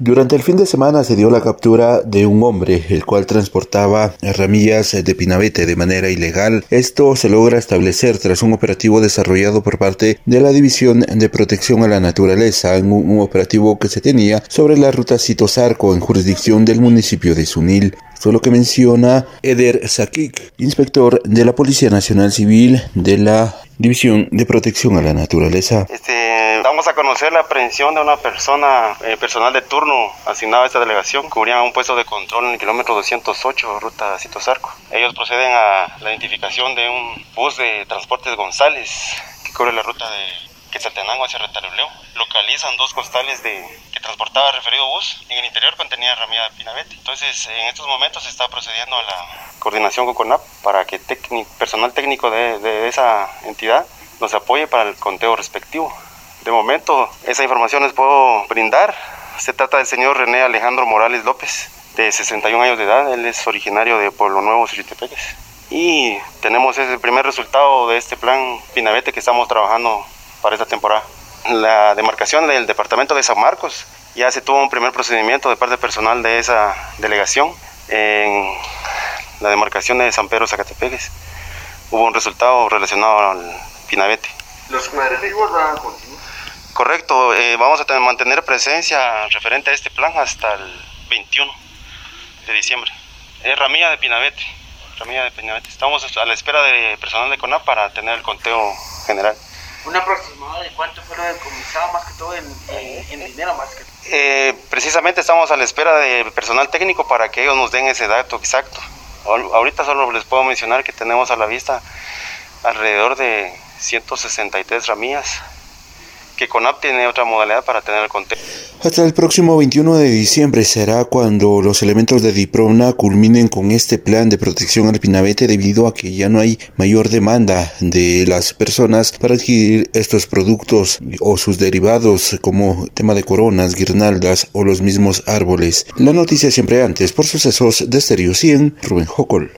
Durante el fin de semana se dio la captura de un hombre, el cual transportaba ramillas de pinabete de manera ilegal. Esto se logra establecer tras un operativo desarrollado por parte de la División de Protección a la Naturaleza, en un, operativo que se tenía sobre la ruta Citosarco en jurisdicción del municipio de Sunil. Esto es lo que menciona Eder Sakik, inspector de la Policía Nacional Civil de la División de Protección a la Naturaleza. Este Vamos a conocer la aprehensión de una persona, eh, personal de turno asignado a esta delegación, cubrían un puesto de control en el kilómetro 208, ruta Citosarco. Ellos proceden a la identificación de un bus de transportes González que cubre la ruta de Quetzaltenango hacia Retarebleo. Localizan dos costales de, que transportaba referido bus. En el interior contenía ramilla de pinabete. Entonces, en estos momentos se está procediendo a la coordinación con CONAP para que personal técnico de, de esa entidad nos apoye para el conteo respectivo. De momento, esa información les puedo brindar. Se trata del señor René Alejandro Morales López, de 61 años de edad. Él es originario de Pueblo Nuevo, Chiltepeques. Y tenemos ese primer resultado de este plan Pinabete que estamos trabajando para esta temporada. La demarcación del departamento de San Marcos ya se tuvo un primer procedimiento de parte personal de esa delegación en la demarcación de San Pedro Zacatepeques. Hubo un resultado relacionado al Pinabete. ¿Los cuadrativos van a continuar? Correcto, eh, vamos a tener, mantener presencia referente a este plan hasta el 21 de diciembre. Es ramilla de Pinabete, ramilla de Pinabete. Estamos a la espera de personal de CONAP para tener el conteo general. ¿Un aproximado de cuánto fue lo decomisado más que todo en, dinero más que eh, precisamente estamos a la espera de personal técnico para que ellos nos den ese dato exacto. Ahorita solo les puedo mencionar que tenemos a la vista alrededor de 163 ramillas que tiene otra modalidad para tener el. Hasta el próximo 21 de diciembre será cuando los elementos de Diprona culminen con este plan de protección al pinabete debido a que ya no hay mayor demanda de las personas para adquirir estos productos o sus derivados como tema de coronas, guirnaldas o los mismos árboles. La noticia siempre antes por sucesos de Stereo 100, Rubén Jocol.